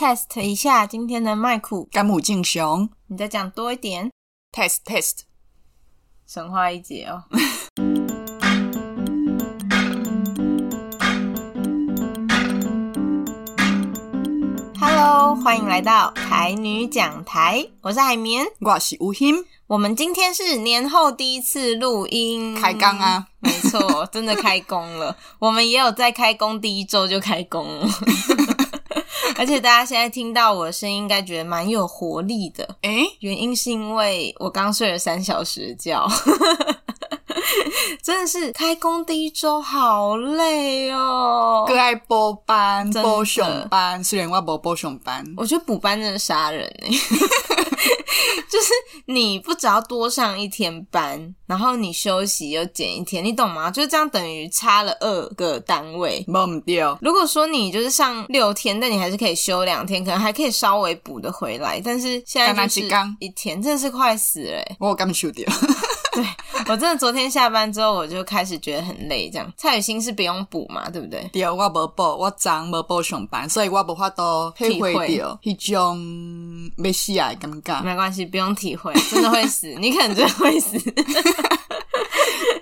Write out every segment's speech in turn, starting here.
test 一下今天的麦克。甘姆敬雄，你再讲多一点。test test，神话一节哦。Hello，欢迎来到台女讲台，我是海绵，我是吴昕。我们今天是年后第一次录音，开工啊！没错，真的开工了。我们也有在开工第一周就开工了。而且大家现在听到我的声音，应该觉得蛮有活力的。诶、欸，原因是因为我刚睡了三小时的觉，真的是开工第一周好累哦。各爱补班、补熊班，虽然我没补熊班，我觉得补班真的杀人哎。就是你不只要多上一天班，然后你休息又减一天，你懂吗？就是这样等于差了二个单位。忘掉。如果说你就是上六天，但你还是可以休两天，可能还可以稍微补得回来。但是现在就是一天，真的是快死了。我刚休掉。对，我真的昨天下班之后，我就开始觉得很累。这样，蔡雨欣是不用补嘛，对不对？对，我没补，我昨没补上班，所以我无法度体会到迄种要死啊的感觉。没关系，不用体会，真的会死，你可能真的会死。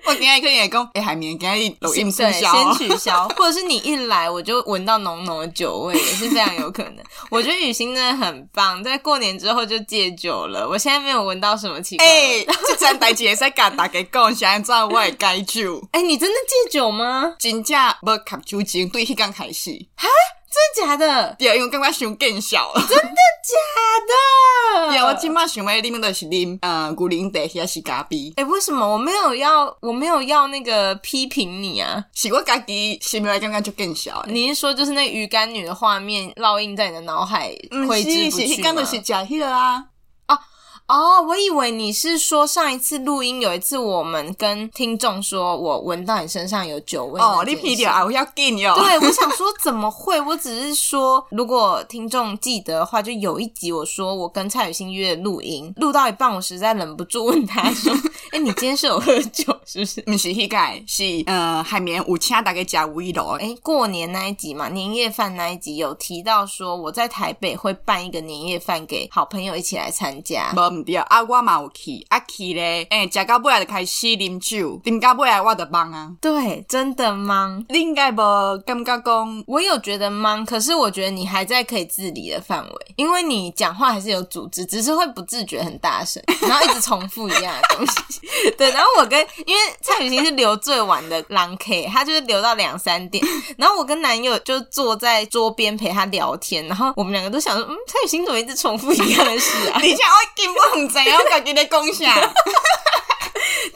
我今天可以也讲，哎，海绵，今天录音取消，先取消，或者是你一来我就闻到浓浓的酒味，也是非常有可能。我觉得雨欣真的很棒，在过年之后就戒酒了。我现在没有闻到什么奇怪。哎、欸，这阵代志会使甲大家讲，现在我会戒酒。哎、欸，你真的戒酒吗？真正不吸酒精，对，迄刚开始。哈？真的假的？对，因为刚刚胸更小了。真的假的？对，我今麦想要啉的是啉，呃，古灵的还是咖啡？哎，为什么我没有要？我没有要那个批评你啊？是我家己心里感觉就更小。你是说就是那鱼干女的画面烙印在你的脑海，挥之不去吗？是，刚的是假的啊。哦，我以为你是说上一次录音有一次我们跟听众说我闻到你身上有酒味哦，你皮掉啊，我要给你哦。对，我想说 怎么会？我只是说，如果听众记得的话，就有一集我说我跟蔡雨欣约录音，录到一半我实在忍不住问他说：“ 哎、欸，你今天是有喝酒是不是？”不是，那个是呃海绵五千大概加五一楼。哎，过年那一集嘛，年夜饭那一集有提到说我在台北会办一个年夜饭给好朋友一起来参加。对啊，我嘛有去，啊去咧，诶、欸，食到尾来就开始啉酒，啉到尾来我就懵啊。对，真的懵。你应该无感觉讲，我有觉得懵，可是我觉得你还在可以自理的范围，因为你讲话还是有组织，只是会不自觉很大声，然后一直重复一样的东西。对，然后我跟因为蔡雨欣是留最晚的狼 K，他就是留到两三点，然后我跟男友就坐在桌边陪他聊天，然后我们两个都想说，嗯，蔡雨欣怎么一直重复一样的事啊？你想我根本唔知影，我家己咧讲啥。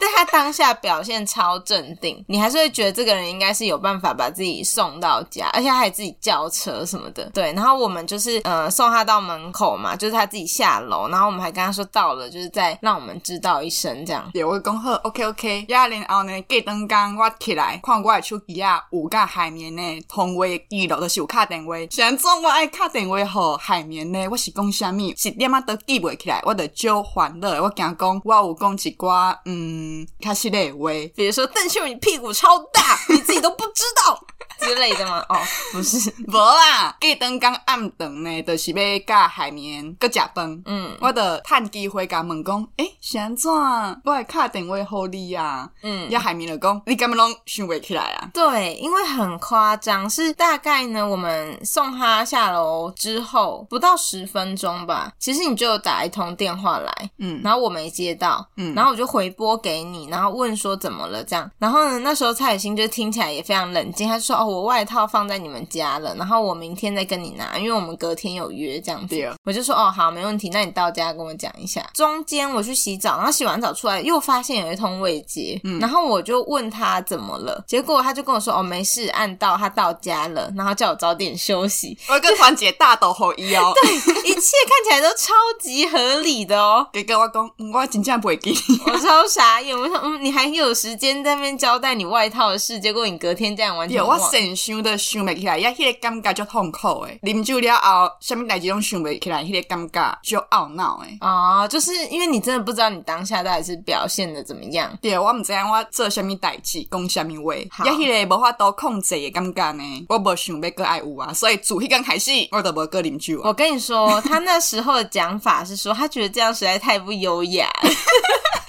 但他当下表现超镇定，你还是会觉得这个人应该是有办法把自己送到家，而且他还自己叫车什么的。对，然后我们就是呃送他到门口嘛，就是他自己下楼，然后我们还跟他说到了，就是再让我们知道一声这样。对，我讲好，OK OK。然后呢，隔两天我起来看我的手机啊，有甲海绵呢通话记录，就是有卡电话。现在我爱卡电话和海绵呢，我是讲啥物？是点啊都记不起来，我得就烦恼。我讲讲，我有讲一寡嗯。嗯，他是那位，比如说邓秀你屁股超大，你自己都不知道 之类的吗？哦，不是，无啦，隔顿刚暗顿呢，就是要甲海绵搁食饭。嗯，我的趁机会甲问讲，诶，是安怎？我会卡电话互你啊。嗯，要海绵就讲，你根本拢想不起来啊？对，因为很夸张，是大概呢，我们送他下楼之后不到十分钟吧，其实你就打一通电话来，嗯，然后我没接到，嗯，然后我就回拨给。你，然后问说怎么了这样，然后呢，那时候蔡雨欣就听起来也非常冷静，他说哦，我外套放在你们家了，然后我明天再跟你拿，因为我们隔天有约这样子。对我就说哦好，没问题，那你到家跟我讲一下。中间我去洗澡，然后洗完澡出来又发现有一通未接，嗯，然后我就问他怎么了，结果他就跟我说哦没事，按到他到家了，然后叫我早点休息。我跟团结大斗后一哦，对，一切看起来都超级合理的哦。给跟我讲，我真正不会给你，我超傻眼。我说，嗯，你还有时间在那边交代你外套的事，结果你隔天这样完全我生连想都想不起来，呀迄个感觉就痛苦诶。啉酒了后，什么代志拢想不起来，迄个感觉就懊恼诶。哦，就是因为你真的不知道你当下到底是表现的怎么样。对，我唔知影我做什么代志，讲什么话，呀迄个无法度控制的感觉呢。我无想要搁爱有啊，所以自迄天开始，我都无搁啉酒。我跟你说，他那时候的讲法是说，他觉得这样实在太不优雅了。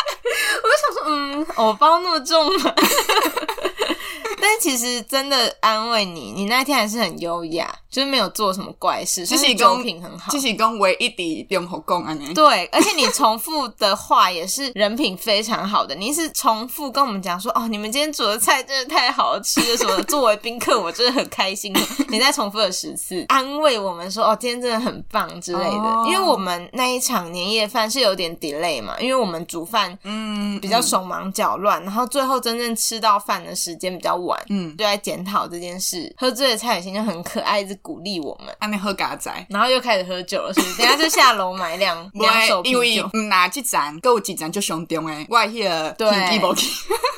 我就想说，嗯，偶包那么重吗？但其实真的安慰你，你那天还是很优雅。就是没有做什么怪事，其实酒品很好。其实讲唯一的用口供啊，对，而且你重复的话也是人品非常好的。你是重复跟我们讲说，哦，你们今天煮的菜真的太好吃了什么的。作为宾客，我真的很开心。你再重复了十次，安慰我们说，哦，今天真的很棒之类的。哦、因为我们那一场年夜饭是有点 delay 嘛，因为我们煮饭嗯比较手忙脚乱，嗯、然后最后真正吃到饭的时间比较晚，嗯，就在检讨这件事。喝醉的蔡雨欣就很可爱，一直鼓励我们，还没喝咖仔，然后又开始喝酒了，是不是？等下就下楼买两两手啤酒。因为嗯，哪几站，各有几盏就上中诶。外迄个对，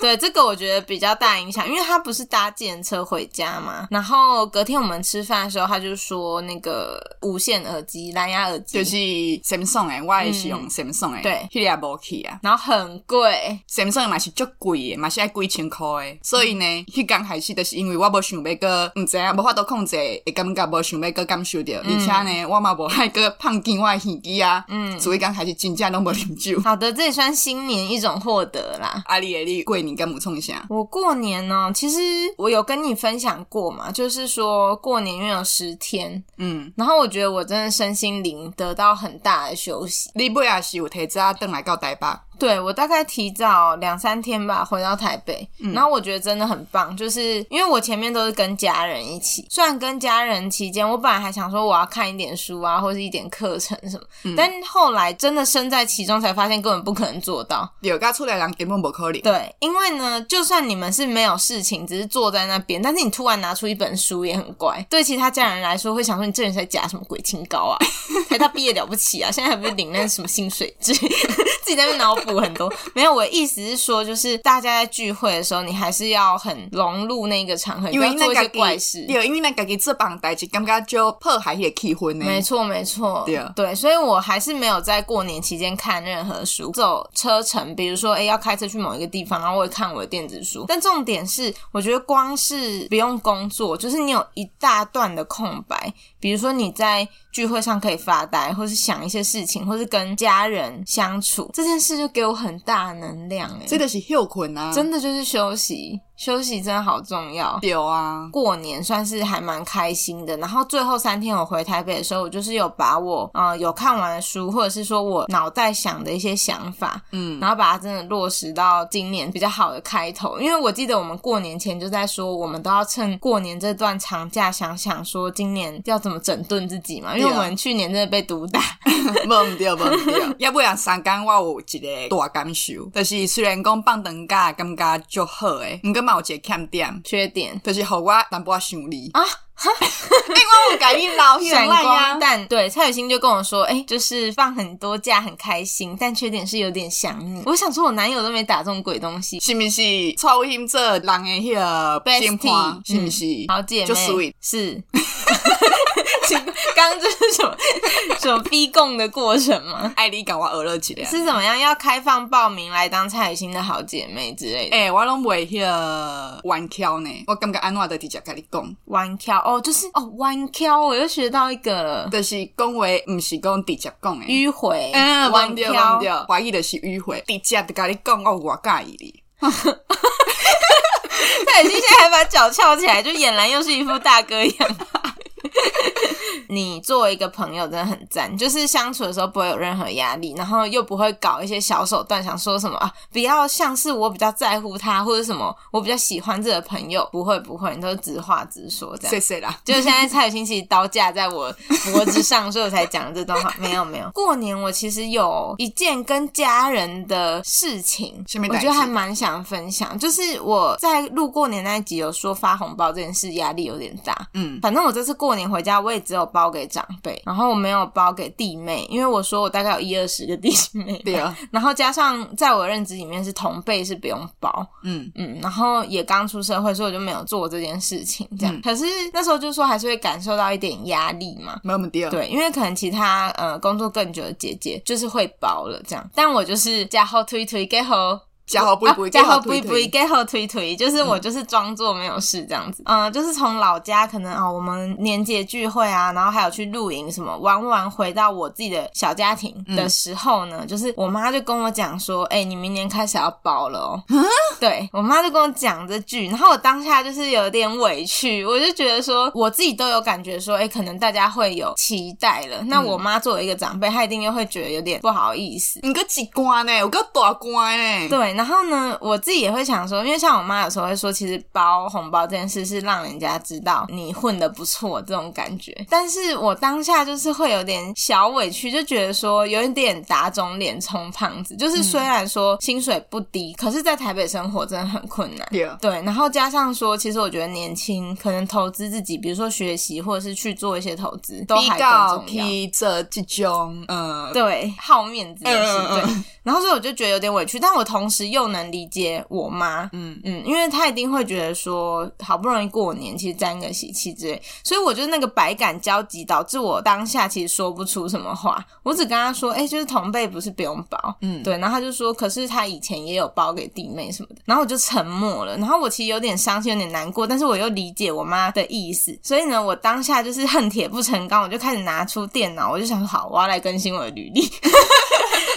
对，这个我觉得比较大影响，因为他不是搭计程车回家嘛。然后隔天我们吃饭的时候，他就说那个无线耳机、蓝牙耳机就是 Samsung 诶，我也是用 Samsung 诶，对，迄个也无去啊。然后很贵，Samsung 嘛是足贵的，嘛是爱几千块诶。所以呢，迄刚开始就是因为我无想要个，唔知啊，无法度控制，会感觉无想。要个感受到，而且呢，我嘛无爱个胖见我的耳机啊，嗯，所以刚开始真正拢无啉酒。好的，这也算新年一种获得啦。阿里阿里，过年敢补充一下？我过年呢，其实我有跟你分享过嘛，就是说过年因为有十天，嗯，然后我觉得我真的身心灵得到很大的休息。你不也是有提早登来到台北？对，我大概提早两三天吧，回到台北，嗯、然后我觉得真的很棒，就是因为我前面都是跟家人一起，虽然跟家人期间，我本来还想说我要看一点书啊，或是一点课程什么，嗯、但后来真的身在其中才发现根本不可能做到。有刚出来两根本不可能。对，因为呢，就算你们是没有事情，只是坐在那边，但是你突然拿出一本书也很怪，对其他家人来说会想说你这人在夹什么鬼清高啊？台大毕业了不起啊？现在还不是领那什么薪水制？自己在那脑补很多，没有。我的意思是说，就是大家在聚会的时候，你还是要很融入那个场合，因为做一些怪事。对，因为那个给这帮代志，感觉就破坏也气氛呢。没错，没错。对对，所以我还是没有在过年期间看任何书，走车程，比如说，哎，要开车去某一个地方，然后我会看我的电子书。但重点是，我觉得光是不用工作，就是你有一大段的空白，比如说你在。聚会上可以发呆，或是想一些事情，或是跟家人相处，这件事就给我很大能量。哎，这个是休困啊，真的就是休息。休息真的好重要。有啊，过年算是还蛮开心的。然后最后三天我回台北的时候，我就是有把我呃有看完的书，或者是说我脑袋想的一些想法，嗯，然后把它真的落实到今年比较好的开头。因为我记得我们过年前就在说，我们都要趁过年这段长假想想说今年要怎么整顿自己嘛。因为我们去年真的被毒打，忘 掉忘掉。要不然三更我有一个大感受，就是虽然讲放长假感觉就好诶，冇一个欠点，缺点就是好我淡薄仔想你啊哈！因为我感应老闪光但，对蔡雨欣就跟我说，哎、欸，就是放很多假很开心，但缺点是有点想你。我想说，我男友都没打这种鬼东西，是不是？蔡雨欣这人的迄个 bestie 是不是？好姐妹，就 sweet 是。刚刚这是什么 什么逼供的过程吗？爱你搞我鹅了几是怎么样？要开放报名来当蔡雨欣的好姐妹之类的？哎、欸，我拢袂迄个弯桥呢。我感觉安怎的直接跟你讲弯桥哦，就是哦弯桥，我又学到一个了。就是讲话不是讲直接讲的迂回。嗯，弯桥，弯桥，怀疑的是迂回，直接的跟你讲，哦我介意你。蔡雨欣现在还把脚翘起来，就俨然又是一副大哥样。你作为一个朋友真的很赞，就是相处的时候不会有任何压力，然后又不会搞一些小手段，想说什么啊，不要像是我比较在乎他或者什么，我比较喜欢这个朋友，不会不会，你都是直话直说这样。谢谢啦。就是现在蔡雨欣其实刀架在我脖子上，所以我才讲这段话。没有没有，过年我其实有一件跟家人的事情，我觉得还蛮想分享，就是我在录过年那一集有说发红包这件事压力有点大，嗯，反正我这次过年回家我也只有。包给长辈，然后我没有包给弟妹，因为我说我大概有一二十个弟妹，对啊。然后加上在我认知里面是同辈是不用包，嗯嗯，然后也刚出社会，所以我就没有做这件事情，这样。嗯、可是那时候就说还是会感受到一点压力嘛，没有那么低。对，因为可能其他呃工作更久的姐姐就是会包了这样，但我就是加好推推给好。加好不不，加好不不，加好推推，就是我就是装作没有事这样子，嗯，就是从老家可能啊，我们年节聚会啊，然后还有去露营什么，玩完回到我自己的小家庭的时候呢，就是我妈就跟我讲说，哎，你明年开始要包了哦。对，我妈就跟我讲这句，然后我当下就是有点委屈，我就觉得说我自己都有感觉说，哎，可能大家会有期待了，那我妈作为一个长辈，她一定又会觉得有点不好意思。你个几关呢？我个大关呢？对。然后呢，我自己也会想说，因为像我妈有时候会说，其实包红包这件事是让人家知道你混的不错这种感觉。但是我当下就是会有点小委屈，就觉得说有一点打肿脸充胖子。就是虽然说薪水不低，可是在台北生活真的很困难。对，然后加上说，其实我觉得年轻可能投资自己，比如说学习或者是去做一些投资，都还更重要。比这这种，嗯，对，好面子的事，对。然后所以我就觉得有点委屈，但我同时又能理解我妈，嗯。嗯，因为她一定会觉得说，好不容易过年，其实沾个喜气之类，所以我就那个百感交集，导致我当下其实说不出什么话，我只跟她说，哎、欸，就是同辈不是不用包，嗯，对，然后她就说，可是她以前也有包给弟妹什么的，然后我就沉默了，然后我其实有点伤心，有点难过，但是我又理解我妈的意思，所以呢，我当下就是 恨铁不成钢，我就开始拿出电脑，我就想说，好，我要来更新我的履历。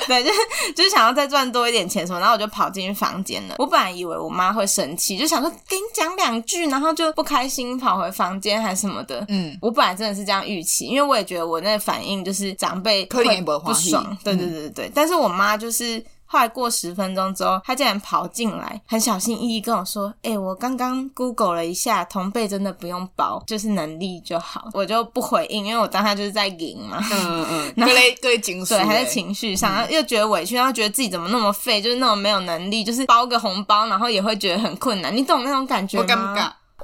对，就是就是想要再赚多一点钱什么，然后我就跑进房间了。我本来以为我妈会生气，就想说给你讲两句，然后就不开心跑回房间还是什么的。嗯，我本来真的是这样预期，因为我也觉得我那反应就是长辈会不爽。对对对对对，但是我妈就是。后来过十分钟之后，他竟然跑进来，很小心翼翼跟我说：“哎、欸，我刚刚 Google 了一下，同辈真的不用包，就是能力就好。”我就不回应，因为我当下就是在赢嘛。嗯嗯，各类各类情绪，对，还在情绪上，然后又觉得委屈，然后觉得自己怎么那么废，就是那种没有能力，就是包个红包，然后也会觉得很困难。你懂那种感觉吗？我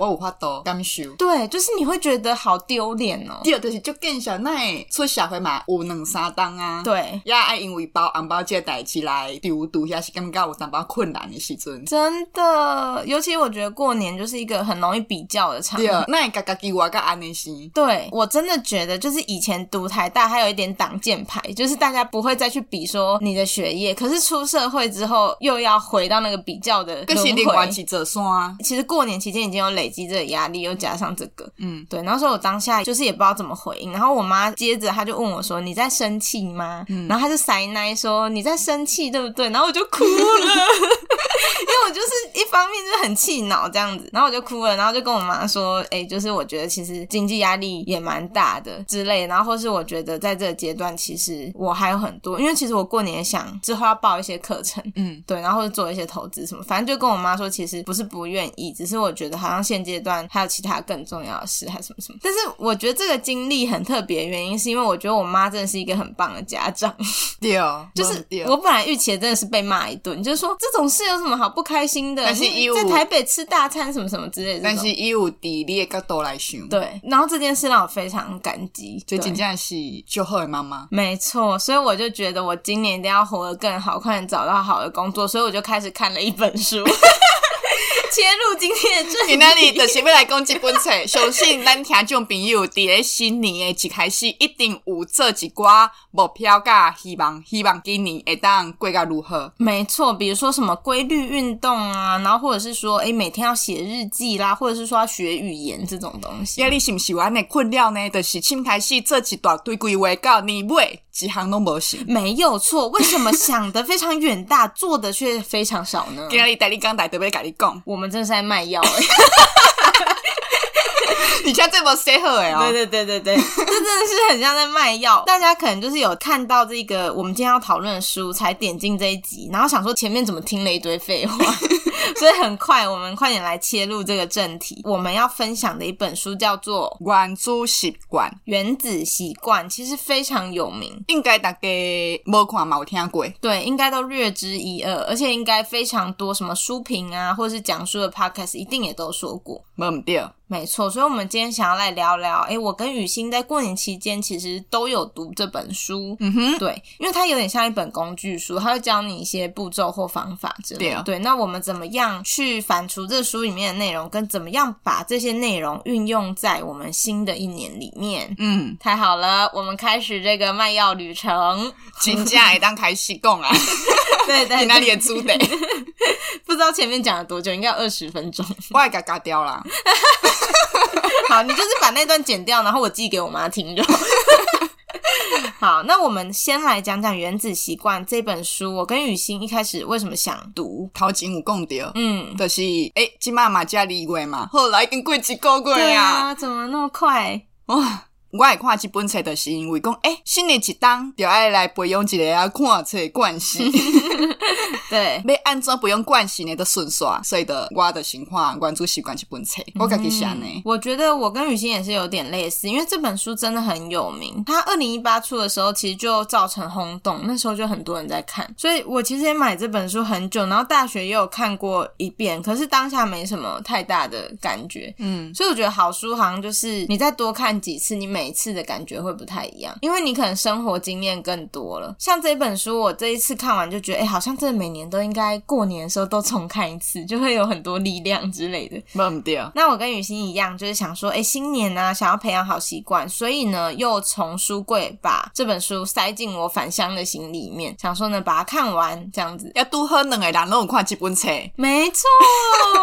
有法度感受，对，就是你会觉得好丢脸哦。第二就是就更小，那出社会嘛，有两三档啊。对，也爱因为包红包这代志来丢丢下，是感觉有淡薄困难的时阵。真的，尤其我觉得过年就是一个很容易比较的场合。那嘎嘎给我个安尼是。对，我真的觉得就是以前读台大还有一点挡箭牌，就是大家不会再去比说你的学业，可是出社会之后又要回到那个比较的轮回。其实过年期间已经有累。累积这个压力，又加上这个，嗯，对。然后说我当下就是也不知道怎么回应。然后我妈接着她就问我说：“你在生气吗？”嗯，然后她就塞奶说：“你在生气，对不对？”然后我就哭了，因 为我就是一方面就很气恼这样子，然后我就哭了，然后就跟我妈说：“哎、欸，就是我觉得其实经济压力也蛮大的之类。然后或是我觉得在这个阶段，其实我还有很多，因为其实我过年想之后要报一些课程，嗯，对，然后或者做一些投资什么，反正就跟我妈说，其实不是不愿意，只是我觉得好像现现阶段还有其他更重要的事，还是什么什么？但是我觉得这个经历很特别，原因是因为我觉得我妈真的是一个很棒的家长。对哦，就是我本来预期的真的是被骂一顿，就是说这种事有什么好不开心的？但是在台北吃大餐什么什么之类的。但是以有地理的角度来想，对。然后这件事让我非常感激，最近真正是就后来妈妈。没错，所以我就觉得我今年一定要活得更好，快点找到好的工作。所以我就开始看了一本书。切入今天的正题，今天你就是要来讲这本册。相信咱听众朋友伫咧新年的一开始，一定有做一寡目标甲希望，希望今年会当过甲如何？没错，比如说什么规律运动啊，然后或者是说，诶每天要写日记啦，或者是说要学语言这种东西。呀，你是不是有安尼困扰呢？就是先开始做一大堆规划，到年尾一项拢无行。没有错，为什么想的非常远大，做的却非常少呢？今日带你讲，带特别跟你讲，我们。真的是在卖药哎！你像这么适合哎！对对对对对，这真的是很像在卖药。大家可能就是有看到这个我们今天要讨论的书，才点进这一集，然后想说前面怎么听了一堆废话，所以很快我们快点来切入这个正题。我们要分享的一本书叫做《原子习惯》，原子习惯其实非常有名，应该大家没看没听过，对，应该都略知一二，而且应该非常多什么书评啊，或者是讲书的 podcast 一定也都说过，没对。没错，所以，我们今天想要来聊聊，哎，我跟雨欣在过年期间其实都有读这本书，嗯哼，对，因为它有点像一本工具书，它会教你一些步骤或方法之类的。对，对，那我们怎么样去反刍这书里面的内容，跟怎么样把这些内容运用在我们新的一年里面？嗯，太好了，我们开始这个卖药旅程。金价也当开始供啊，对对，你哪里也租的？不知道前面讲了多久，应该有二十分钟，我也嘎嘎掉了。好，你就是把那段剪掉，然后我寄给我妈听就好。那我们先来讲讲《原子习惯》这本书。我跟雨欣一开始为什么想读？头前有讲到，嗯，就是诶，金妈妈加二月嘛，后来已经过一个月呀、啊，怎么那么快？哇！我爱看这本册，就是因为讲，诶、欸，新的一档就爱来培养一个啊看册惯性。对，要按怎培养惯性呢？都顺刷，所以的我的情况，关注习惯这本册，我自己写呢。我觉得我跟雨欣也是有点类似，因为这本书真的很有名。它二零一八出的时候，其实就造成轰动，那时候就很多人在看，所以我其实也买这本书很久，然后大学也有看过一遍，可是当下没什么太大的感觉。嗯，所以我觉得好书好像就是你再多看几次，你每每次的感觉会不太一样，因为你可能生活经验更多了。像这本书，我这一次看完就觉得，哎、欸，好像真的每年都应该过年的时候都重看一次，就会有很多力量之类的。忘不掉。那我跟雨欣一样，就是想说，哎、欸，新年啊，想要培养好习惯，所以呢，又从书柜把这本书塞进我返乡的行李里面，想说呢，把它看完，这样子。要多喝两个人都有看这本册。没错，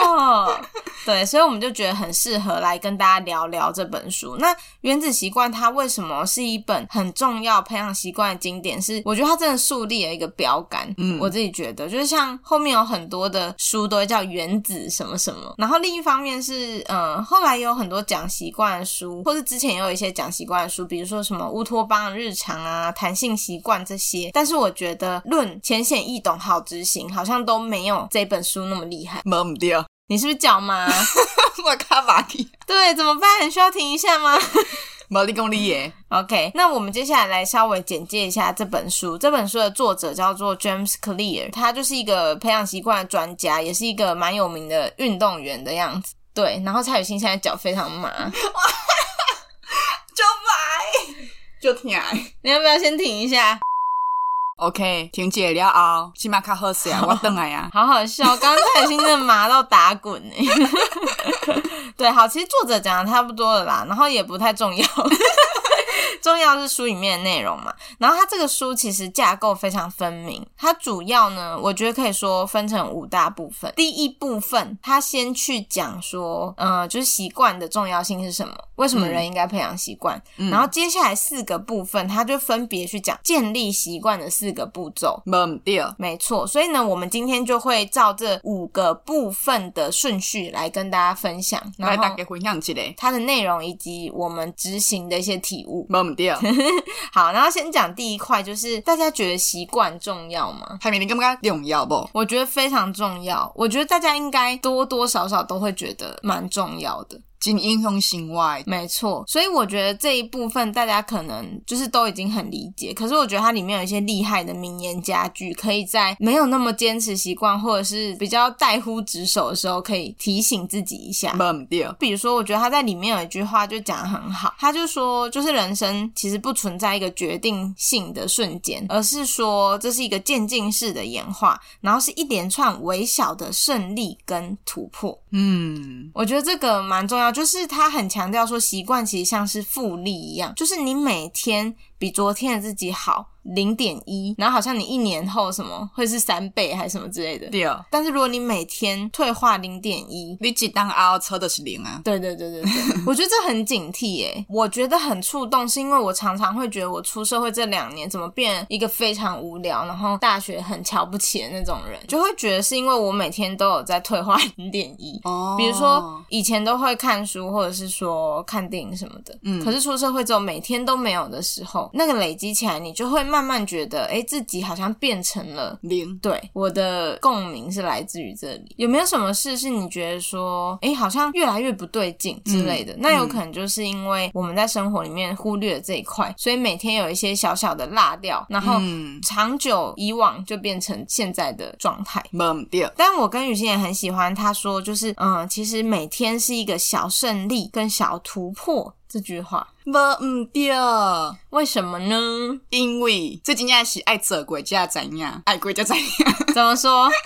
对，所以我们就觉得很适合来跟大家聊聊这本书。那原子习惯它为什么是一本很重要培养习惯的经典？是我觉得它真的树立了一个标杆。嗯，我自己觉得，就是像后面有很多的书都会叫原子什么什么。然后另一方面是，嗯，后来有很多讲习惯的书，或是之前也有一些讲习惯的书，比如说什么乌托邦日常啊、弹性习惯这些。但是我觉得论浅显易懂、好执行，好像都没有这本书那么厉害。忘不掉，你是不是脚麻？我卡巴蒂。对，怎么办？需要停一下吗？没你讲你耶。OK，那我们接下来来稍微简介一下这本书。这本书的作者叫做 James Clear，他就是一个培养习惯的专家，也是一个蛮有名的运动员的样子。对，然后蔡雨欣现在脚非常麻，就买，就停。你要不要先停一下？OK，停姐了后，起码较好些啊，我等来呀。好好笑，刚刚蔡雨欣真的麻到打滚呢。对，好，其实作者讲的差不多了啦，然后也不太重要。重要是书里面的内容嘛，然后它这个书其实架构非常分明，它主要呢，我觉得可以说分成五大部分。第一部分，它先去讲说，呃，就是习惯的重要性是什么，为什么人应该培养习惯。嗯、然后接下来四个部分，它就分别去讲建立习惯的四个步骤。没错，没错。所以呢，我们今天就会照这五个部分的顺序来跟大家分享，来大家分享起来它的内容以及我们执行的一些体悟。对，好，然后先讲第一块，就是大家觉得习惯重要吗？海明，你刚刚重要不？我觉得非常重要，我觉得大家应该多多少少都会觉得蛮重要的。经英雄行外，没错，所以我觉得这一部分大家可能就是都已经很理解。可是我觉得它里面有一些厉害的名言佳句，可以在没有那么坚持习惯或者是比较怠忽职守的时候，可以提醒自己一下。比如说，我觉得他在里面有一句话就讲的很好，他就说，就是人生其实不存在一个决定性的瞬间，而是说这是一个渐进式的演化，然后是一连串微小的胜利跟突破。嗯，我觉得这个蛮重要。就是他很强调说，习惯其实像是复利一样，就是你每天比昨天的自己好。零点一，然后好像你一年后什么会是三倍还是什么之类的。对。但是如果你每天退化零点一，你几当凹车的是零啊？对对对对对，我觉得这很警惕耶。我觉得很触动，是因为我常常会觉得我出社会这两年怎么变一个非常无聊，然后大学很瞧不起的那种人，就会觉得是因为我每天都有在退化零点一。哦。比如说以前都会看书或者是说看电影什么的，嗯。可是出社会之后每天都没有的时候，那个累积起来，你就会慢慢觉得，哎，自己好像变成了零。对，我的共鸣是来自于这里。有没有什么事是你觉得说，哎，好像越来越不对劲之类的？嗯、那有可能就是因为我们在生活里面忽略了这一块，所以每天有一些小小的落掉，然后长久以往就变成现在的状态。嗯，对。但我跟雨欣也很喜欢他说，就是嗯，其实每天是一个小胜利跟小突破。这句话，无毋对，为什么呢？因为最近也是爱做过才知影，爱过才知影。怎么说？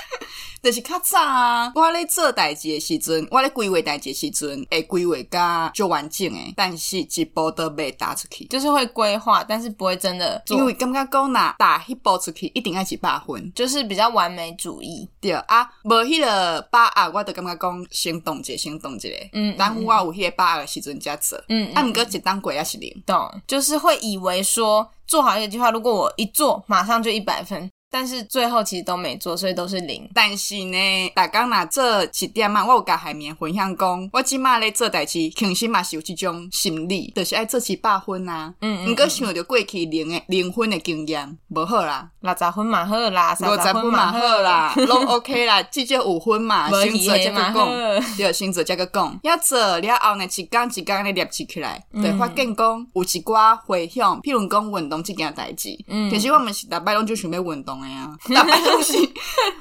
就是较早啊，我咧做代志的时阵，我咧规划代志的时阵，会规划甲就完整诶，但是一步都未踏出去，就是会规划，但是不会真的做。因为感觉讲呐，踏一步出去一定要一百分，就是比较完美主义。对啊，无迄个把握，我就感觉讲先动一下，先动一下。嗯，当我有迄个把握的时阵才做。嗯，啊，毋过一当鬼要是灵动，就是会以为说做好一个计划，如果我一做，马上就一百分。但是最后其实都没做，所以都是零。但是呢，大家若做一点嘛，我有甲海绵分享讲，我即马咧做代志，肯定嘛是有这种心理，就是爱做一百分啊。嗯，嗯，毋过想着过去零诶零分的经验，无好啦。六十分嘛好啦，五十分嘛好啦，拢 OK 啦，至少五分嘛。先做再个讲，对，先做则个讲。要做了后呢，一工一工咧练起起来，对，发现讲有一寡回响，譬如讲运动这件代志。嗯，其实我们是逐摆拢就想要运动。大把东西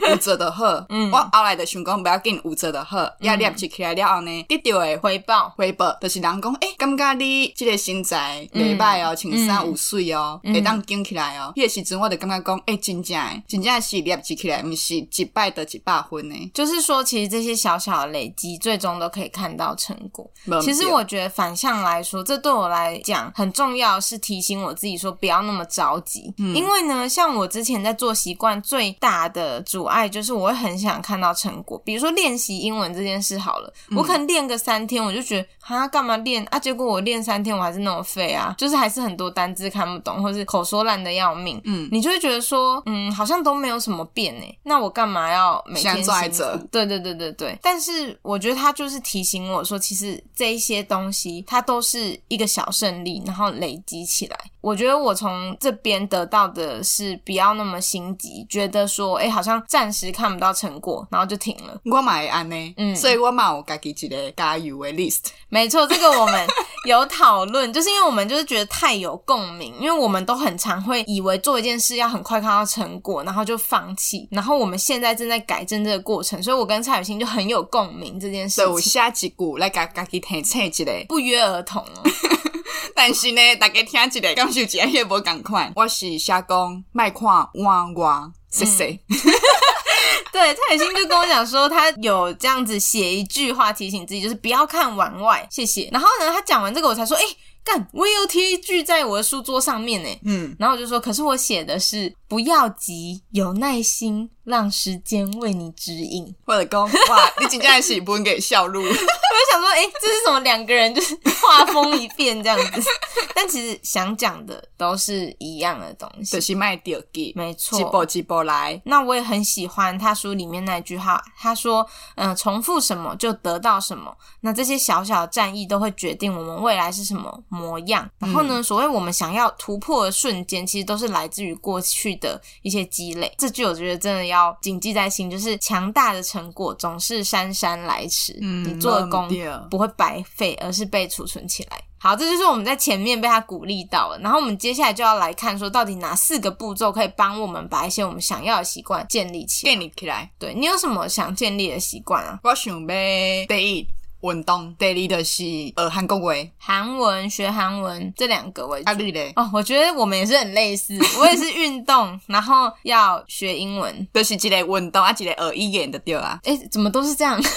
有做的好，嗯，我后来的想讲不要紧，有做的好，也练起起来了后呢，得到的回报。回报，就是人讲，诶、欸，感觉你这个身材袂歹哦，穿衫有水哦，会当紧起来哦。迄个时阵我就感觉讲，诶、欸，真正诶，真正是练起起来，毋是一摆得一百分呢。就是说，其实这些小小的累积，最终都可以看到成果。其实我觉得反向来说，这对我来讲很重要，是提醒我自己说不要那么着急，嗯、因为呢，像我之前在做。习惯最大的阻碍就是我会很想看到成果，比如说练习英文这件事好了，嗯、我可能练个三天，我就觉得啊，干嘛练啊？结果我练三天我还是那么废啊，就是还是很多单字看不懂，或是口说烂的要命。嗯，你就会觉得说，嗯，好像都没有什么变诶，那我干嘛要每天辛苦？对对对对对。但是我觉得他就是提醒我说，其实这一些东西它都是一个小胜利，然后累积起来。我觉得我从这边得到的是不要那么心急，觉得说，哎，好像暂时看不到成果，然后就停了。我买安呢，嗯，所以我嘛有家己一个加油的 list。没错，这个我们有讨论，就是因为我们就是觉得太有共鸣，因为我们都很常会以为做一件事要很快看到成果，然后就放弃。然后我们现在正在改正这个过程，所以我跟蔡雨欣就很有共鸣这件事我下几股来家家己提醒一个，不约而同哦。但是呢，大家听一个，感受一下也无共款。我是瞎工，卖看碗我，谢谢。嗯、对，蔡雨欣就跟我讲说，她有这样子写一句话提醒自己，就是不要看碗外，谢谢。然后呢，她讲完这个，我才说，哎、干，我也有贴一句在我的书桌上面呢。嗯，然后我就说，可是我写的是不要急，有耐心。让时间为你指引。我的公哇，你真正是不给笑路。我就想说，哎、欸，这是什么？两个人就是画风一变这样子。但其实想讲的都是一样的东西，就是卖掉给，没错，几波几波来。那我也很喜欢他书里面那句话，他说：“嗯、呃，重复什么就得到什么。那这些小小的战役都会决定我们未来是什么模样。然后呢，嗯、所谓我们想要突破的瞬间，其实都是来自于过去的一些积累。这句我觉得真的要。要谨记在心，就是强大的成果总是姗姗来迟。嗯，你做的功不会白费，而是被储存起来。好，这就是我们在前面被他鼓励到了。然后我们接下来就要来看，说到底哪四个步骤可以帮我们把一些我们想要的习惯建立起来。建立起来，对，你有什么想建立的习惯啊？我想要第一。运动，第二的是呃韩国维，韩文学韩文这两个为主。啊，对嘞。哦，我觉得我们也是很类似，我也是运动，然后要学英文，就是一个运动啊，一个耳语言的对啊。诶，怎么都是这样？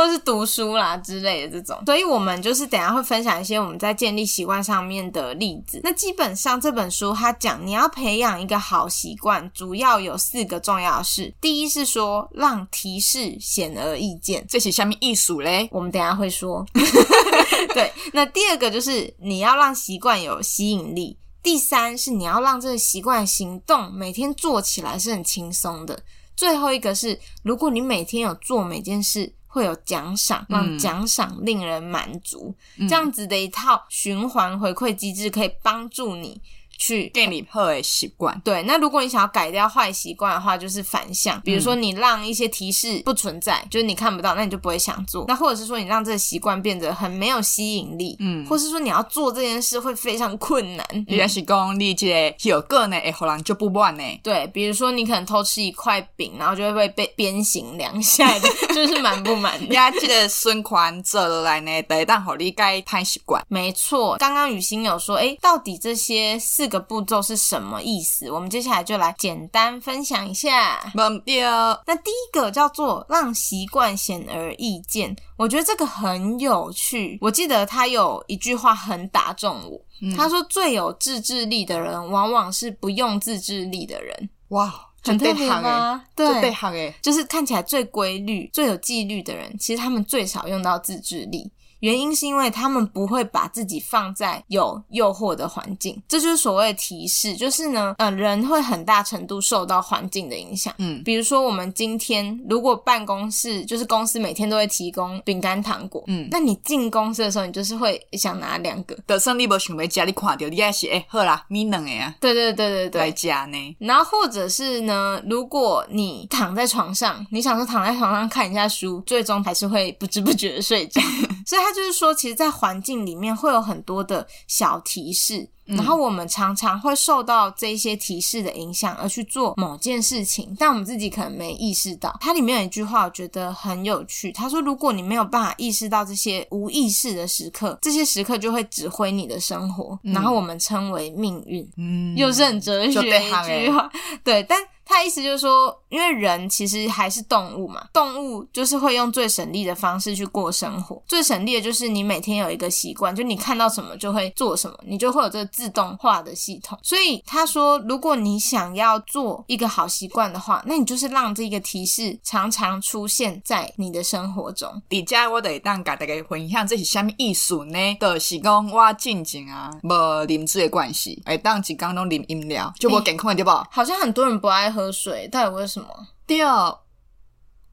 或者是读书啦之类的这种，所以我们就是等一下会分享一些我们在建立习惯上面的例子。那基本上这本书它讲你要培养一个好习惯，主要有四个重要的事。第一是说让提示显而易见，这是下面艺术嘞？我们等一下会说。对，那第二个就是你要让习惯有吸引力。第三是你要让这个习惯行动每天做起来是很轻松的。最后一个是如果你每天有做每件事。会有奖赏，让奖赏令人满足，嗯、这样子的一套循环回馈机制可以帮助你。去建立好的习惯。对，那如果你想要改掉坏习惯的话，就是反向。比如说，你让一些提示不存在，嗯、就是你看不到，那你就不会想做。那或者是说，你让这个习惯变得很没有吸引力，嗯，或是说你要做这件事会非常困难。你也是讲你这个有个呢，会让人就不乱呢。对，比如说你可能偷吃一块饼，然后就会被鞭刑两下的，就是蛮不满的。你还记得循环做下来呢，得当好你改坏习惯。没错，刚刚雨欣有说，哎，到底这些四。这个步骤是什么意思？我们接下来就来简单分享一下。那第一个叫做让习惯显而易见，我觉得这个很有趣。我记得他有一句话很打中我，嗯、他说：“最有自制力的人，往往是不用自制力的人。”哇，很特别吗？对，对，好诶，就是看起来最规律、最有纪律的人，其实他们最少用到自制力。原因是因为他们不会把自己放在有诱惑的环境，这就是所谓的提示。就是呢，呃，人会很大程度受到环境的影响。嗯，比如说我们今天如果办公室就是公司每天都会提供饼干糖果，嗯，那你进公司的时候，你就是会想拿两个。得胜利不想被家里垮掉，你也是哎，好啦，你两个啊。对对对对对，来加呢。然后或者是呢，如果你躺在床上，你想说躺在床上看一下书，最终还是会不知不觉的睡着。所以他就是说，其实，在环境里面会有很多的小提示。然后我们常常会受到这些提示的影响而去做某件事情，但我们自己可能没意识到。它里面有一句话，我觉得很有趣。他说：“如果你没有办法意识到这些无意识的时刻，这些时刻就会指挥你的生活，嗯、然后我们称为命运。”嗯，又是很哲学的一句话。对，但他意思就是说，因为人其实还是动物嘛，动物就是会用最省力的方式去过生活。最省力的就是你每天有一个习惯，就你看到什么就会做什么，你就会有这个。自动化的系统，所以他说，如果你想要做一个好习惯的话，那你就是让这个提示常常出现在你的生活中。底下我得当给大家分享这是什么意思呢？就是讲我进前啊，无啉水的关系，哎当一工拢啉饮料，就无健康的对不？好像很多人不爱喝喝水，到底为什么？掉。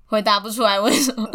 回答不出来为什么？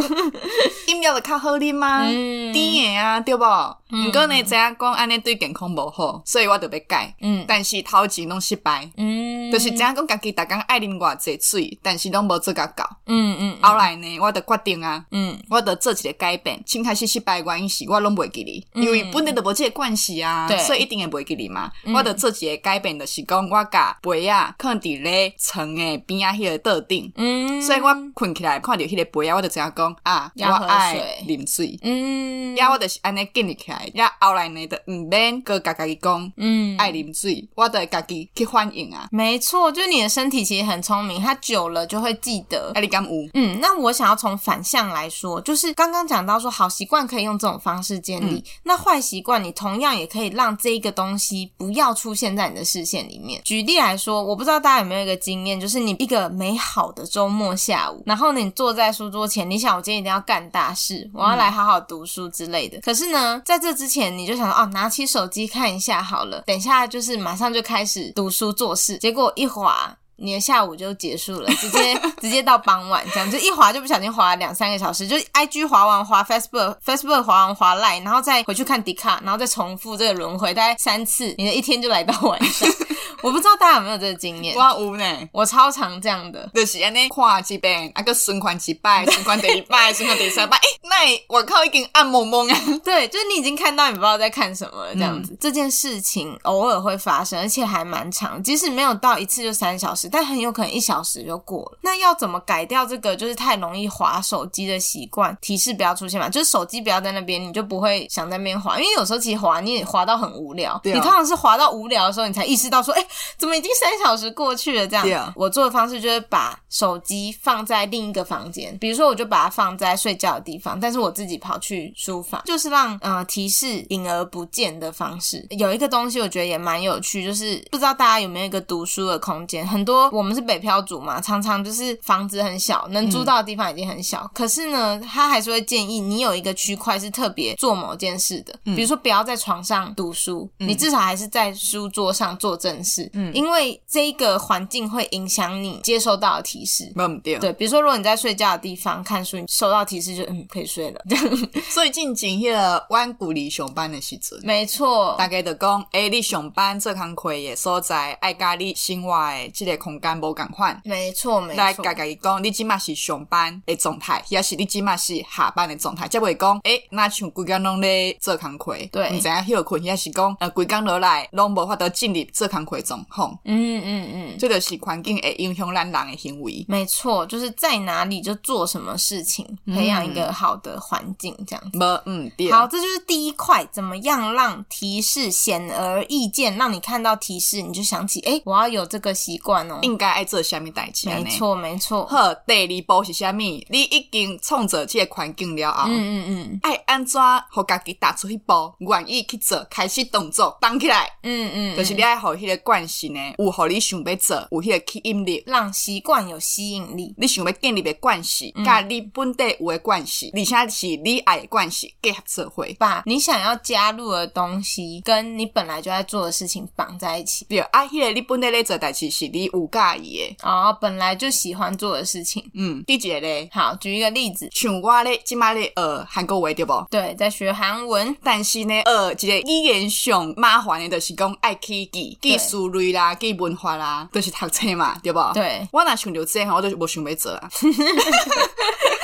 饮料的较好啉吗？甜的啊，对不？不过呢，这样讲安尼对健康不好，所以我就要改。嗯，但是头前拢失败。嗯，就是这样讲，家己逐工爱啉偌济水，但是拢无做甲到。嗯嗯。后来呢，我就决定啊，嗯，我就做一个改变。先开始失败原因是我拢袂记哩，因为本来就无这个关系啊，所以一定会袂记哩嘛。我就做一个改变，就是讲我甲杯啊，放伫咧床的边啊，迄个桌顶。嗯，所以我困起来。看到迄个杯啊，我就这样讲啊，我爱啉水。嗯，呀，我就是安尼建立起来。呀，后来呢，就毋免个家己讲，嗯，爱啉水，我就家己去反应啊。没错，就是你的身体其实很聪明，它久了就会记得。啊，你敢有？嗯，那我想要从反向来说，就是刚刚讲到说，好习惯可以用这种方式建立，嗯、那坏习惯你同样也可以让这一个东西不要出现在你的视线里面。举例来说，我不知道大家有没有一个经验，就是你一个美好的周末下午，然后呢，你坐在书桌前，你想我今天一定要干大事，我要来好好读书之类的。嗯、可是呢，在这之前，你就想说哦，拿起手机看一下好了，等一下就是马上就开始读书做事。结果一滑，你的下午就结束了，直接直接到傍晚这样，就一滑就不小心滑了两三个小时，就 IG 滑完滑 Facebook，Facebook 滑完滑 Line，然后再回去看 Dcard，然后再重复这个轮回大概三次，你的一天就来到晚上。我不知道大家有没有这个经验？我有呢，我超常这样的，就是安尼看几遍，啊个循环几摆，循环第一摆，循环第三摆，哎，那我靠，已经按懵懵啊！对，就是你已经看到你不知道在看什么了，这样子。嗯、这件事情偶尔会发生，而且还蛮长，即使没有到一次就三小时，但很有可能一小时就过了。那要怎么改掉这个就是太容易滑手机的习惯？提示不要出现嘛，就是手机不要在那边，你就不会想在那边滑，因为有时候其实滑你也滑到很无聊，对哦、你通常是滑到无聊的时候，你才意识到说，哎。怎么已经三小时过去了？这样，Yeah. 我做的方式就是把手机放在另一个房间，比如说我就把它放在睡觉的地方，但是我自己跑去书房，就是让呃提示隐而不见的方式。有一个东西我觉得也蛮有趣，就是不知道大家有没有一个读书的空间？很多我们是北漂族嘛，常常就是房子很小，能租到的地方已经很小，嗯、可是呢，他还是会建议你有一个区块是特别做某件事的，比如说不要在床上读书，嗯、你至少还是在书桌上做正事。事，嗯，因为这个环境会影响你接收到的提示，没对，对，比如说如果你在睡觉的地方看书，你收到提示就嗯可以睡了，这样。所以进前迄个阮旧里上班的时阵，没错，大概就讲，诶，你上班做工课的所在，爱甲你生活的这个空间无共款，没错，没错。来甲甲伊讲，你即马是上班的状态，也是你即马是下班的状态，才会讲，诶，那像规工拢咧做工课，对，毋知影休困，也是讲，呃，规工落来拢无法度进入做工课状况，嗯嗯嗯，这就是环境会影响咱人的行为，没错，就是在哪里就做什么事情，培养一个好的环境，这样子。没，嗯，对。好，这就是第一块，怎么样让提示显而易见，让你看到提示，你就想起，诶，我要有这个习惯哦，应该爱做虾米代志。没错，没错。好，第二步是虾米？你已经创造这个环境了后，嗯嗯嗯，爱安怎和家己踏出一步，愿意去做，开始动作，动起来。嗯嗯，就是你爱和迄个惯性呢，有互你想要做，有迄个吸引力，让习惯有吸引力。你想要建立的关系，甲你本地有的惯性，而且是你爱的惯性结合社会，把你想要加入的东西跟你本来就在做的事情绑在一起。对，啊，迄个你本地咧做代志是你有介意的，哦，本来就喜欢做的事情。嗯，第几个咧？好，举一个例子，像我咧，即摆咧，呃，韩国话对不？对，在学韩文，但是呢，呃，一个语言上麻烦的，就是讲爱去记记书类啦，记文化啦，都、是读册嘛，对不？对，我若想到这样，我就无想要做啊。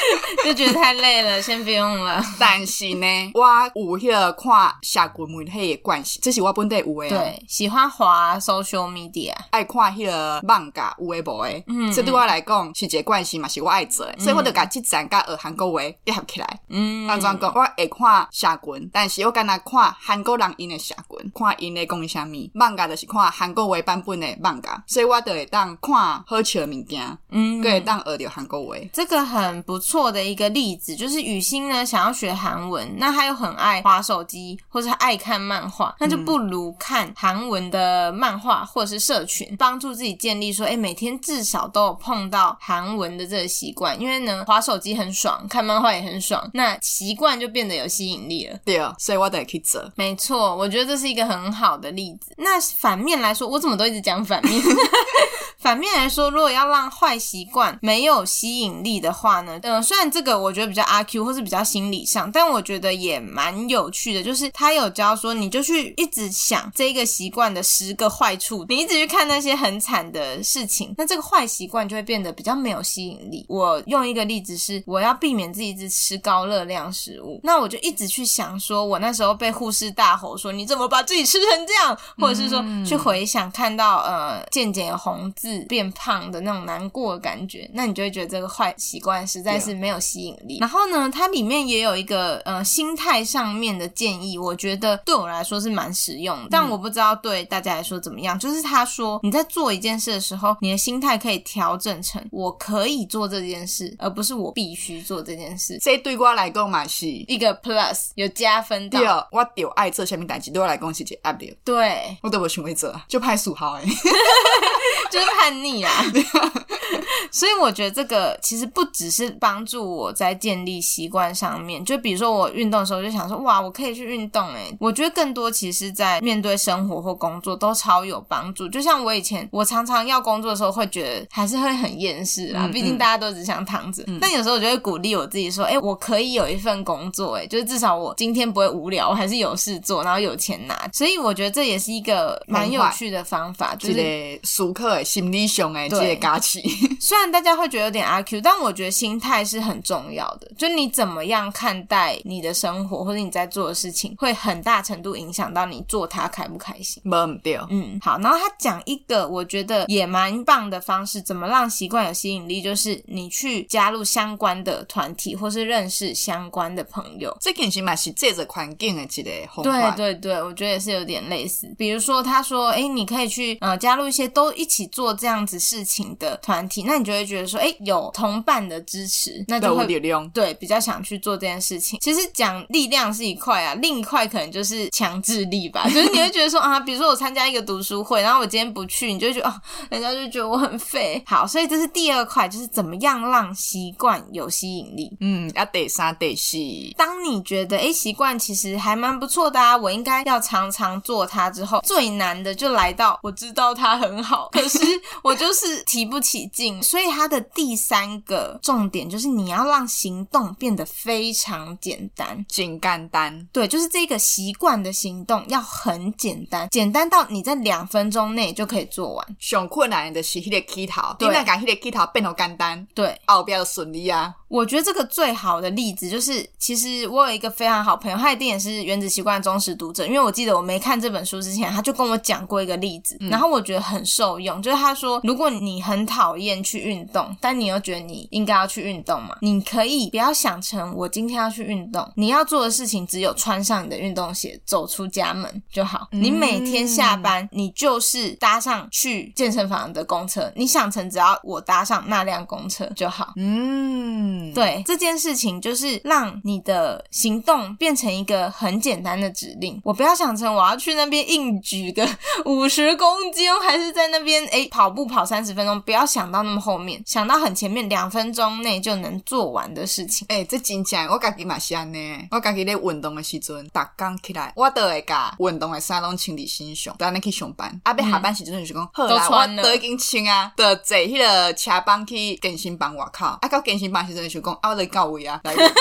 就觉得太累了，先不用了。但是呢，我有迄个看社群媒体的关系，这是我本地有诶。对，喜欢滑 social media，爱看迄个漫画有诶无诶。嗯，这对我来讲是一个关系嘛，是我爱做诶。所以我就甲即站甲学韩国话结合起来。嗯，安怎讲？我会看社群，但是我敢若看韩国人因诶社群，看因咧讲啥物。漫画就是看韩国话版本诶漫画，所以我就会当看好笑诶物件，嗯，可以当学着韩国话。这个很不错的一个例子，就是雨欣呢想要学韩文，那他又很爱滑手机或者爱看漫画，那就不如看韩文的漫画或者是社群，帮助自己建立说，哎，每天至少都有碰到韩文的这个习惯。因为呢，滑手机很爽，看漫画也很爽，那习惯就变得有吸引力了。对啊，所以我得去做。没错，我觉得这是一个很好的例子。那反面来说，我怎么都一直讲反面？反面来说，如果要让坏习惯没有吸引力的话呢？嗯、呃，虽然这个我觉得比较阿 Q 或是比较心理上，但我觉得也蛮有趣的。就是他有教说，你就去一直想这个习惯的十个坏处，你一直去看那些很惨的事情，那这个坏习惯就会变得比较没有吸引力。我用一个例子是，我要避免自己一直吃高热量食物，那我就一直去想，说我那时候被护士大吼说，你怎么把自己吃成这样，或者是说去回想看到呃渐渐红字变胖的那种难过的感觉，那你就会觉得这个坏习惯实在是没有吸引力。然后呢，它里面也有一个呃心态上面的建议，我觉得对我来说是蛮实用的，但我不知道对大家来说怎么样。就是他说你在做一件事的时候，你的心态可以调整成我可以做这件事，而不是我必须做这件事。这对我来讲嘛是一个 plus，有加分的。对，我丢爱做下面代志，对我来讲是一个压力。对，我都不想会做，就拍数号哎，就是叛逆啊。所以我觉得这个其实不只是帮助我在建立习惯上面，就比如说我运动的时候就想说，哇，我可以去运动诶。我觉得更多其实在面对生活或工作都超有帮助。就像我以前，我常常要工作的时候会觉得还是会很厌世啦，毕竟大家都只想躺着。但有时候我就会鼓励我自己说，诶，我可以有一份工作，诶，就是至少我今天不会无聊，我还是有事做，然后有钱拿。所以我觉得这也是一个蛮有趣的方法，就是舒克的心理熊诶，这个假期。虽然大家会觉得有点阿 Q，但我觉得心态是很重要的。就你怎么样看待你的生活，或者你在做的事情，会很大程度影响到你做它开不开心。没对，嗯，好。然后他讲一个我觉得也蛮棒的方式，怎么让习惯有吸引力，就是你去加入相关的团体，或是认识相关的朋友。这其实嘛是借着环境的一个对对对，我觉得也是有点类似。比如说他说，哎，你可以去呃加入一些都一起做这样子事情的团体，那你。就会觉得说，哎，有同伴的支持，那就会力量对比较想去做这件事情。其实讲力量是一块啊，另一块可能就是强制力吧，就是你会觉得说 啊，比如说我参加一个读书会，然后我今天不去，你就会觉得哦，人家就觉得我很废。好，所以这是第二块，就是怎么样让习惯有吸引力。嗯，要得三得四。当你觉得哎，习惯其实还蛮不错的啊，我应该要常常做它之后，最难的就来到我知道它很好，可是我就是提不起劲。所以它的第三个重点就是你要让行动变得非常简单，简干单。对，就是这个习惯的行动要很简单，简单到你在两分钟内就可以做完。上困难的是那个起头，对，那讲那个起头变得简单，对，后边就顺利啊。我觉得这个最好的例子就是，其实我有一个非常好朋友，他一定也是《原子习惯》的忠实读者，因为我记得我没看这本书之前，他就跟我讲过一个例子，然后我觉得很受用，就是他说，如果你很讨厌去运动，但你又觉得你应该要去运动嘛，你可以不要想成我今天要去运动，你要做的事情只有穿上你的运动鞋走出家门就好。你每天下班，你就是搭上去健身房的公车，你想成只要我搭上那辆公车就好。嗯。对，这件事情就是让你的行动变成一个很简单的指令。我不要想成我要去那边硬举个五十公斤，还是在那边诶跑步跑三十分钟。不要想到那么后面，想到很前面，两分钟内就能做完的事情。诶这真正我家己嘛是安尼，我家己咧运动的时阵，逐工起来，我都会甲运动的衫拢穿伫身上，等下去上班。啊，要下班时阵就是讲，好啦，我都已经穿啊，就坐迄个车帮去健身房外口。啊，到健身房时阵。就讲啊，我来告位啊，来运动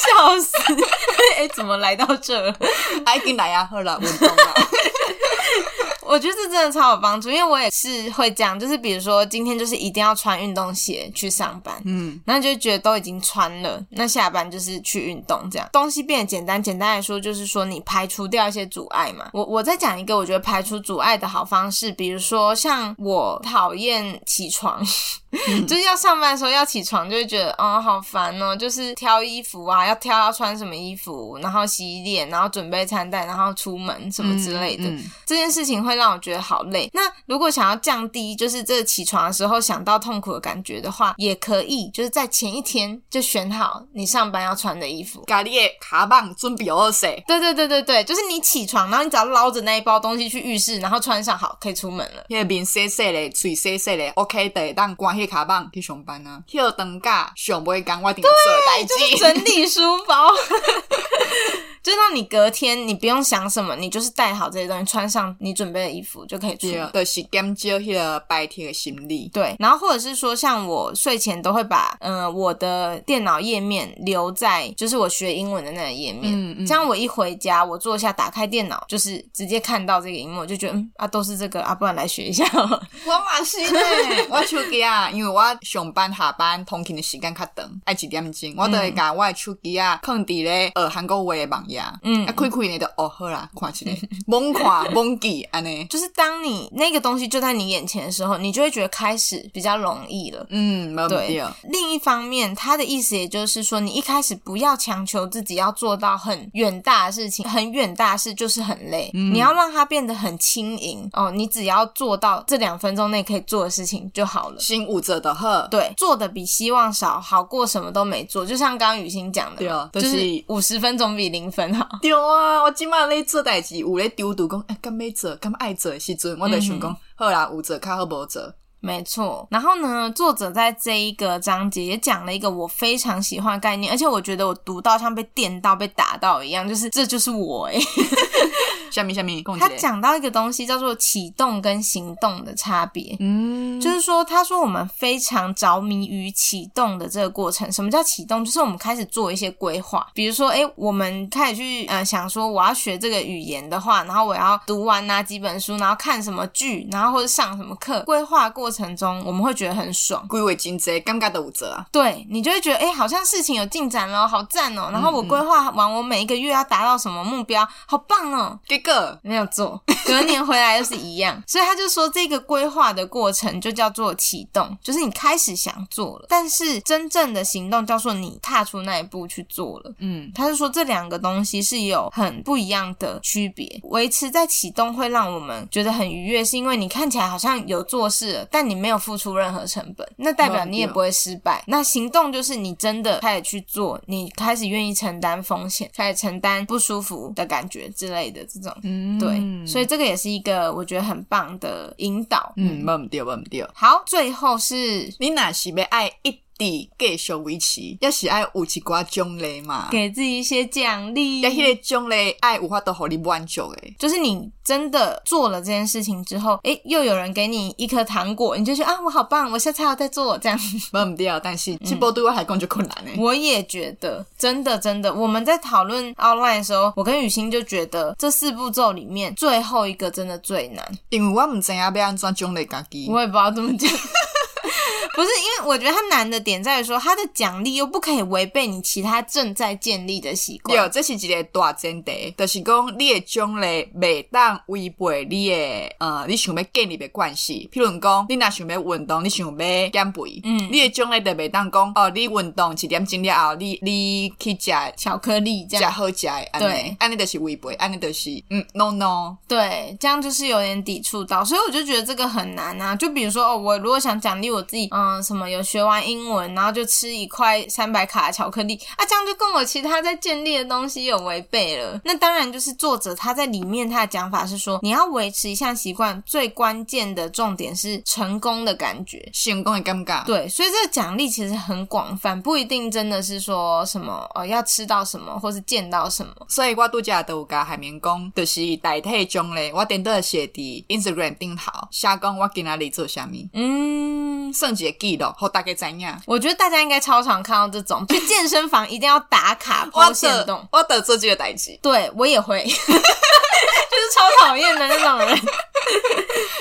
笑死！哎、欸，怎么来到这？啊，已经来啊，好了，运动了。我觉得这真的超有帮助，因为我也是会这样，就是比如说今天就是一定要穿运动鞋去上班，嗯，然后就觉得都已经穿了，那下班就是去运动，这样东西变得简单。简单来说，就是说你排除掉一些阻碍嘛。我我再讲一个，我觉得排除阻碍的好方式，比如说像我讨厌起床。就是要上班的时候要起床，就会觉得哦好烦哦，就是挑衣服啊，要挑要穿什么衣服，然后洗脸，然后准备餐袋，然后出门什么之类的。嗯嗯、这件事情会让我觉得好累。那如果想要降低就是这个起床的时候想到痛苦的感觉的话，也可以就是在前一天就选好你上班要穿的衣服，咖喱卡棒准备好洗。对对对对对，就是你起床，然后你只要捞着那一包东西去浴室，然后穿上好可以出门了。那边洗洗的，嘴洗洗的，OK 的，当关系。卡棒去上班啊，去学长假上班工我一定做代志，就是整理书包。就让你隔天你不用想什么，你就是带好这些东西，穿上你准备的衣服就可以出门。对，就是减少迄个白天的心理。对，然后或者是说，像我睡前都会把嗯、呃、我的电脑页面留在就是我学英文的那个页面，嗯嗯，这样我一回家，我坐下打开电脑，就是直接看到这个荧幕，我就觉得嗯啊都是这个啊，不然来学一下。我嘛是呢，我手机啊，因为我上班下班通勤的时间较长，爱几点钟，我都会把我的手机啊放伫咧呃韩国话的网页。嗯，啊，亏亏你的哦，好啦，看起来 猛看猛记安尼，就是当你那个东西就在你眼前的时候，你就会觉得开始比较容易了。嗯，没对。另一方面，他的意思也就是说，你一开始不要强求自己要做到很远大的事情，很远大的事就是很累。嗯，你要让它变得很轻盈哦，你只要做到这两分钟内可以做的事情就好了。心无者的贺，对，做的比希望少好过什么都没做。就像刚刚雨欣讲的，对啊，就是五十分总比零分。对啊，我今晚咧做代志，有咧丢读讲，哎，干没做，干爱做的时阵，我就想讲，好啦，有做较好，无做。没错，然后呢，作者在这一个章节也讲了一个我非常喜欢的概念，而且我觉得我读到像被电到、被打到一样，就是这就是我哎。下面下面，他讲到一个东西叫做启动跟行动的差别，嗯，就是说，他说我们非常着迷于启动的这个过程。什么叫启动？就是我们开始做一些规划，比如说，哎，我们开始去呃想说我要学这个语言的话，然后我要读完哪几本书，然后看什么剧，然后或者上什么课，规划过程。中我们会觉得很爽，归为金贼，尴尬的五折啊！对，你就会觉得哎，好像事情有进展了，好赞哦！然后我规划完我每一个月要达到什么目标，好棒哦！结果没有做，隔年回来又是一样。所以他就说，这个规划的过程就叫做启动，就是你开始想做了，但是真正的行动叫做你踏出那一步去做了。嗯，他就说这两个东西是有很不一样的区别。维持在启动会让我们觉得很愉悦，是因为你看起来好像有做事了，但你没有付出任何成本，那代表你也不会失败。那行动就是你真的开始去做，你开始愿意承担风险，开始承担不舒服的感觉之类的这种。嗯，对，所以这个也是一个我觉得很棒的引导。嗯，忘不掉，忘不掉。好，最后是你哪是被爱一。地继续维持，要是爱有一寡奖励嘛，给自己一些奖励。要迄个奖励爱有法度互你满足诶，就是你真的做了这件事情之后，诶、欸，又有人给你一颗糖果，你就觉得啊，我好棒，我下次还要再做这样。没唔掉，但是这波对我来讲就困难诶。我也觉得，真的真的，我们在讨论 outline 的时候，我跟雨欣就觉得这四步骤里面最后一个真的最难，因为我唔知影要安怎奖励家己，我也不知道怎么讲。不是，因为我觉得他难的点在于说，他的奖励又不可以违背你其他正在建立的习惯。有，这是一个大前提，就是讲你的奖励未当违背你的呃，你想要建立的关系。譬如讲，你若想要运动，你想要减肥，嗯，你的奖励就未当讲哦，你运动七点钟了后，你你去食巧克力，这样吃好食的，对，安尼就是违背，安尼就是嗯，no no，对，这样就是有点抵触到，所以我就觉得这个很难啊。就比如说哦，我如果想奖励我自己，嗯。嗯，什么有学完英文，然后就吃一块三百卡的巧克力啊，这样就跟我其他在建立的东西有违背了。那当然就是作者他在里面他的讲法是说，你要维持一项习惯，最关键的重点是成功的感觉，成功的尴尬。对，所以这个奖励其实很广泛，不一定真的是说什么呃要吃到什么或是见到什么。所以我度假都有甲海绵工，就是代替奖励，我点都写伫 Instagram 顶头，写讲我今仔日做啥物。嗯，甚至。记录好大概怎样？我觉得大家应该超常看到这种，去健身房一定要打卡 po 限动，我得做这个代志，对我也会，就是超讨厌的那种人。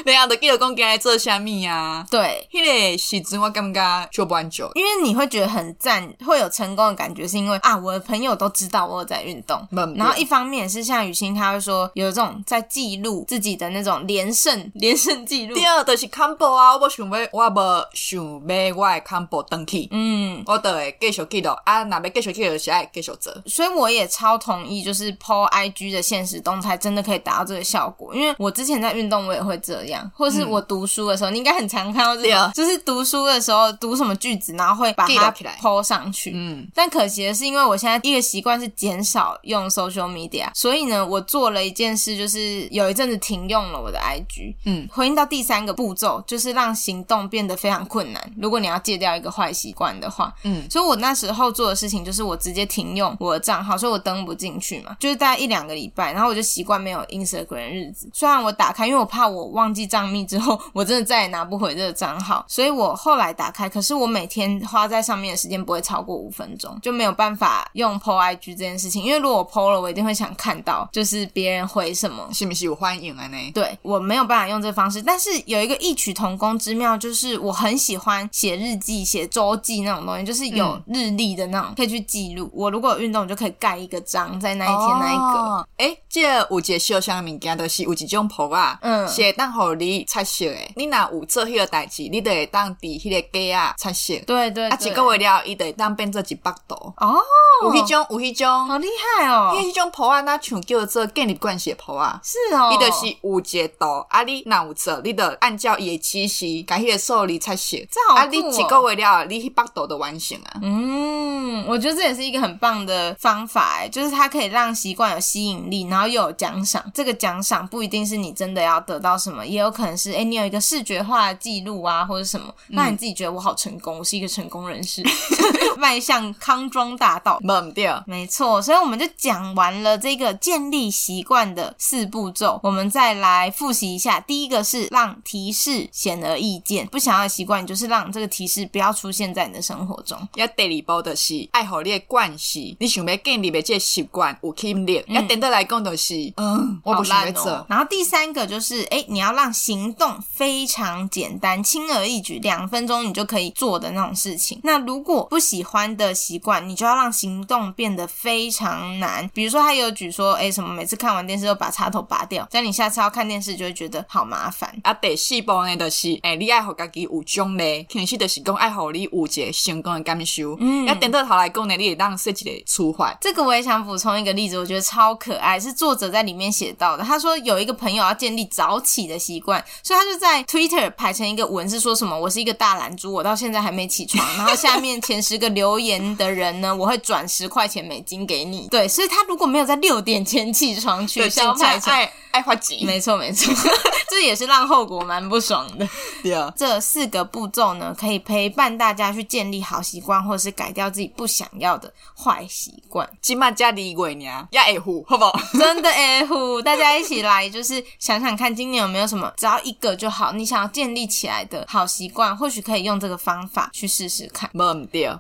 那样的记录讲，今日做虾米啊？对，迄个时阵我感觉做不完久，因为你会觉得很赞，会有成功的感觉，是因为啊，我的朋友都知道我有在运动。然后一方面是像雨欣，他会说有这种在记录自己的那种连胜 连胜记录。第二就是 combo 啊，我想要我无想要我的 combo 登去，嗯，我都会继续记录啊，哪边继续记录是爱继续做。所以我也超同意，就是 po IG 的现实动态真的可以达到这个效果，因为我之前在运动，我也会这样，或是我读书的时候，嗯、你应该很常看到这个，就是读书的时候读什么句子，然后会把它 po 上去。嗯，但可惜的是，因为我现在一个习惯是减少用 social media，所以呢，我做了一件事，就是有一阵子停用了我的 IG。嗯，回应到第三个步骤，就是让行动变得非常困难。如果你要戒掉一个坏习惯的话，嗯，所以我那时候做的事情就是我直接停用我的账号，所以我登不进去嘛，就是大概一两个礼拜，然后我就习惯没有 Instagram 的日子。虽然我打开，因为我怕我忘记账密之后，我真的再也拿不回这个账号，所以我后来打开，可是我每天花在上面的时间不会超过五分钟，就没有办法用 po IG 这件事情，因为如果我 po 了，我一定会想看到，就是别人回什么，是不是有欢迎啊？呢？对，我没有办法用这个方式，但是有一个异曲同工之妙，就是我很喜欢写日记、写周记那种东西，就是有日历的那种，可以去记录。我如果有运动，我就可以盖一个章，在那一天那一个。哎、哦，这有一个小小物件，都是有一种 po 啊，嗯，写当好你彩色诶，你若有做迄个代志，你就会当伫迄个架啊彩色。对对，对，啊，一个月了，伊就会当变做一百度。哦，有迄种，有迄种，好厉害哦！因为迄种 po 啊，那像叫做建立关系的 po 啊。是哦，伊就是有一个度，啊，你若有做，你就按照伊的指示，甲迄个数字彩色。这好酷哦！啊，你一个月了，你迄百度就完成啊。嗯，我觉得这也是一个很棒的方法，诶，就是它可以让习惯有吸引力，然后又有奖赏。这个奖赏不一定是你真的要得到什么，也有可能是，哎，你有一个视觉化的记录啊，或者什么，那你自己觉得我好成功，我是一个成功人士，迈向康庄大道。猛掉，没错。所以我们就讲完了这个建立习惯的四步骤，我们再来复习一下。第一个是让提示显而易见，不想要的习惯，就是让这个提示不要出现在你的生活中。要第二步的是爱好你的惯习，你想要建立的这个习惯有吸引力。要点的来讲就是，嗯，我不想要做。然后第三个就是，诶，你要让。行动非常简单，轻而易举，两分钟你就可以做的那种事情。那如果不喜欢的习惯，你就要让行动变得非常难。比如说，他有举说，哎，什么每次看完电视都把插头拔掉，这样你下次要看电视就会觉得好麻烦。啊，第四步呢，就是，哎，你爱好家己有奖励，其实就是讲爱好你有一个成功的感受。嗯，要点到头来讲呢，你也当设计的出发。这个我也想补充一个例子，我觉得超可爱，是作者在里面写到的。他说有一个朋友要建立早起的习惯，所以他就在 Twitter 排成一个文，是说什么？我是一个大懒猪，我到现在还没起床。然后下面前十个留言的人呢，我会转十块钱美金给你。对，所以他如果没有在六点前起床取消排程，爱爱花钱。没错没错，这也是让后果蛮不爽的。对啊，这四个步骤呢，可以陪伴大家去建立好习惯，或者是改掉自己不想要的坏习惯。起码加一个呢，要爱护，好不好？真的爱护，大家一起来，就是想想看，今年有没有什么，只要一个就好，你想要建立起来的好习惯，或许可以用这个方法去试试看。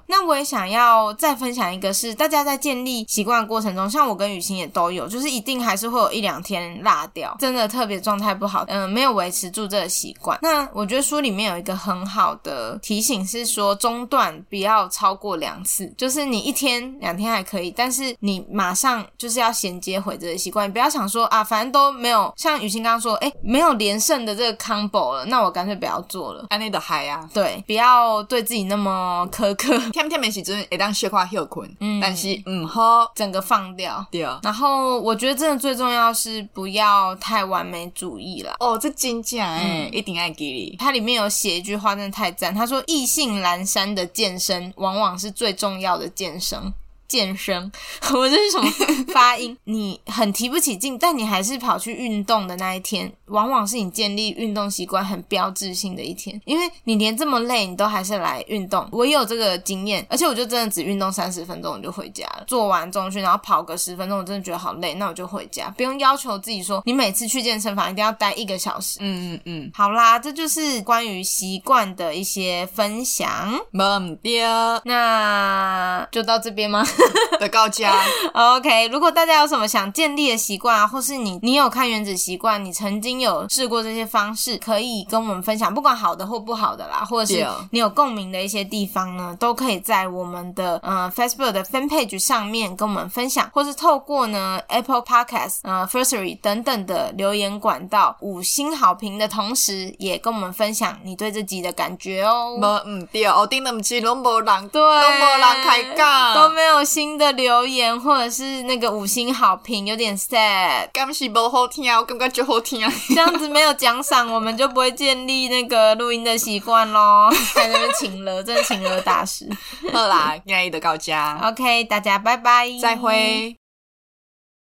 那我也想要再分享一个，是大家在建立习惯的过程中，像我跟雨欣也都有，就是一定还是会有一两天落掉，真的特别状态不好，嗯、呃，没有维持住这个习惯。那我觉得书里面有一个很好的提醒是说，中断不要超过两次，就是你一天两天还可以，但是你马上就是要衔接回这个习惯，你不要想说啊，反正都没有像雨欣刚刚说，哎，没有连胜的这个 combo 了，那我干脆不要做了。安内的嗨呀，对，不要对自己那么苛刻。天天没时阵会当小可休困，嗯，但是嗯好，整个放掉。对。然后我觉得真的最重要是不要太完美主义了。哦，这真假哎，一定爱给你。它里面有写一句话，真的太赞。他说：“意兴阑珊的健身，往往是最重要的健身。”健身，我这是什么发音？你很提不起劲，但你还是跑去运动的那一天，往往是你建立运动习惯很标志性的一天。因为你连这么累，你都还是来运动。我也有这个经验，而且我就真的只运动三十分钟，我就回家了。做完中训，然后跑个十分钟，我真的觉得好累，那我就回家，不用要求自己说你每次去健身房一定要待一个小时。嗯嗯嗯，好啦，这就是关于习惯的一些分享。没丢，那就到这边吗？的高家，OK。如果大家有什么想建立的习惯啊，或是你你有看原子习惯，你曾经有试过这些方式，可以跟我们分享，不管好的或不好的啦，或者是你有共鸣的一些地方呢，都可以在我们的呃 Facebook 的 Fan Page 上面跟我们分享，或是透过呢 Apple Podcast 呃 Firstory 等等的留言管道五星好评的同时，也跟我们分享你对这集的感觉哦。没嗯对，我听两集拢无人，对，拢无人开讲，都没有新的。的留言或者是那个五星好评有点 sad，感觉不好听啊，我感觉就好听啊。这样子没有奖赏，我们就不会建立那个录音的习惯喽。在那边请了，真的请了大师。好啦，愿意的高家。OK，大家拜拜，再会。